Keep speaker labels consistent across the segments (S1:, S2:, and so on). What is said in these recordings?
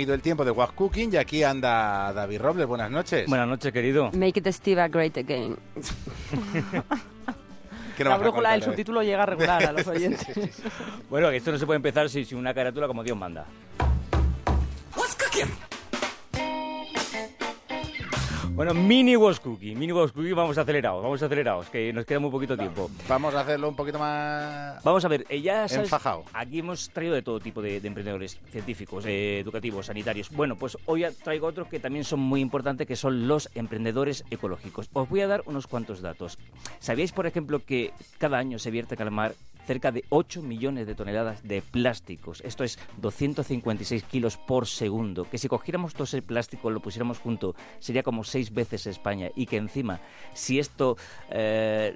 S1: comido el tiempo de Wag Cooking y aquí anda David Robles. Buenas noches.
S2: Buenas noches, querido.
S3: Make it Steve great again.
S1: ¿Qué nos
S4: La
S1: a
S4: brújula del
S1: hoy?
S4: subtítulo llega a regular a los oyentes.
S2: Bueno, esto no se puede empezar sin, sin una carátula como Dios manda. Bueno, mini was cookie, mini was cookie, vamos acelerados, vamos acelerados, que nos queda muy poquito tiempo.
S1: Vamos a hacerlo un poquito más...
S2: Vamos a ver, eh, ya sabes,
S1: Enfajao.
S2: aquí hemos traído de todo tipo de, de emprendedores, científicos, eh, educativos, sanitarios. Bueno, pues hoy traigo otros que también son muy importantes, que son los emprendedores ecológicos. Os voy a dar unos cuantos datos. ¿Sabíais, por ejemplo, que cada año se vierte al mar cerca de 8 millones de toneladas de plásticos? Esto es 256 kilos por segundo. Que si cogiéramos todo ese plástico, lo pusiéramos junto, sería como seis veces España. Y que encima, si esto... eh,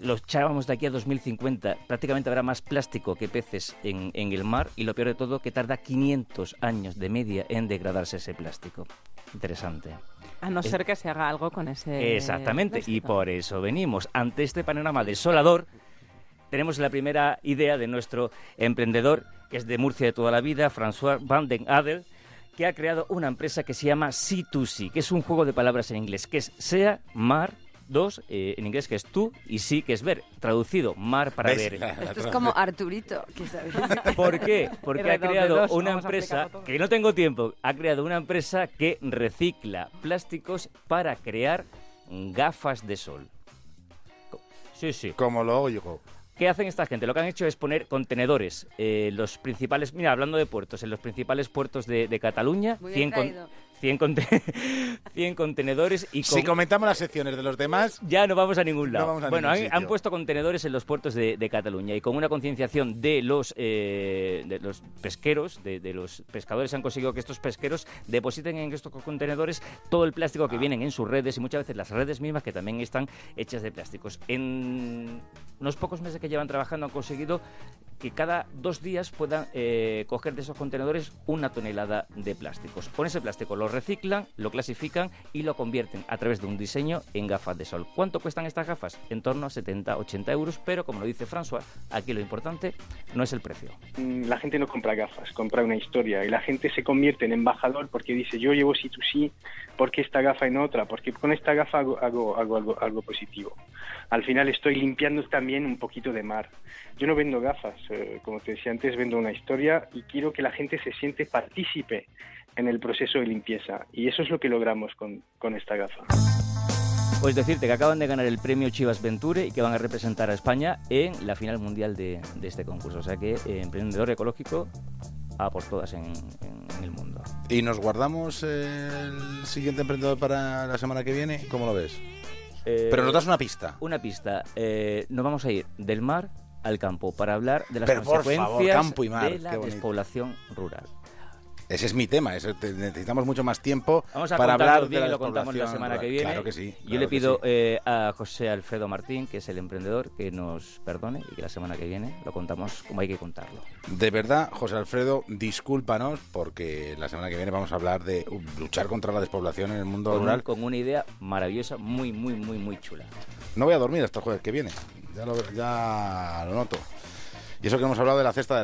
S2: lo echábamos de aquí a 2050, prácticamente habrá más plástico que peces en, en el mar y lo peor de todo que tarda 500 años de media en degradarse ese plástico. Interesante.
S4: A no ser que se haga algo con ese.
S2: Exactamente, y por eso venimos. Ante este panorama desolador, tenemos la primera idea de nuestro emprendedor, que es de Murcia de toda la vida, François Van den Adel, que ha creado una empresa que se llama C2C, que es un juego de palabras en inglés, que es sea, mar, dos, eh, en inglés que es tú, y sí, que es ver. Traducido, mar para
S1: ¿Ves?
S2: ver.
S3: Esto es como Arturito, que sabes.
S2: ¿Por qué? Porque ha
S4: R2D2,
S2: creado una empresa, que no tengo tiempo, ha creado una empresa que recicla plásticos para crear gafas de sol. Sí, sí.
S1: Como lo oigo.
S2: ¿Qué hacen esta gente? Lo que han hecho es poner contenedores, eh, los principales, mira, hablando de puertos, en los principales puertos de, de Cataluña,
S3: Muy
S2: 100,
S3: bien
S2: con-. 100, conte- 100 contenedores y con...
S1: Si comentamos las secciones de los demás,
S2: Ya no vamos a ningún
S1: No
S2: lado.
S1: vamos a
S2: bueno,
S1: ningún
S2: han, puesto contenedores en los puertos de, de Cataluña y con una concienciación de los, eh, de los pesqueros, de, de los pescadores, han conseguido que estos pesqueros depositen en estos contenedores todo el plástico
S1: Ah.
S2: que vienen en sus redes y muchas veces las redes mismas que también están hechas de plásticos. En unos pocos meses que llevan trabajando han conseguido que cada dos días puedan eh, coger de esos contenedores una tonelada de plásticos. Con ese plástico lo reciclan, lo clasifican y lo convierten a través de un diseño en gafas de sol. ¿Cuánto cuestan estas gafas? En torno a 70-80 euros, pero como lo dice François, aquí lo importante no es el precio.
S5: Mm, la gente no compra gafas, compra una historia y la gente se convierte en embajador porque dice yo llevo C2C, ¿por qué esta gafa en otra? Porque con esta gafa hago, hago, algo positivo. Al final estoy limpiando también un poquito de mar. Yo no vendo gafas, eh, como te decía antes, vendo una historia y quiero que la gente se siente partícipe en el proceso de limpieza y eso es lo que logramos con, con esta gafa.
S2: Pues decirte que acaban de ganar el premio Chivas Venture y que van a representar a España en la final mundial de, de este concurso. O sea que eh, emprendedor ecológico a por todas en, en- en el mundo.
S1: y nos guardamos el siguiente emprendedor para la semana que viene, ¿cómo lo ves?
S2: Eh,
S1: Pero nos das una pista.
S2: Una pista. Eh, nos vamos a ir del mar al campo para hablar de las
S1: Pero, por favor,
S2: consecuencias
S1: campo y mar,
S2: de la despoblación rural.
S1: Ese es mi tema, te- necesitamos mucho más tiempo
S2: Vamos a
S1: para hablar de la
S2: lo contamos la semana que viene.
S1: Claro que sí.
S2: Yo le pido
S1: sí.
S2: eh, a José Alfredo Martín, que es el emprendedor, que nos perdone y que la semana que viene lo contamos como hay que contarlo.
S1: De verdad, José Alfredo, discúlpanos porque la semana que viene vamos a hablar de luchar contra la despoblación en el mundo
S2: Con, un-
S1: rural.
S2: con una idea maravillosa, muy, muy, muy, muy chula.
S1: No voy a dormir hasta el jueves que viene. Ya lo, ya lo noto. Y eso que hemos hablado de la cesta de la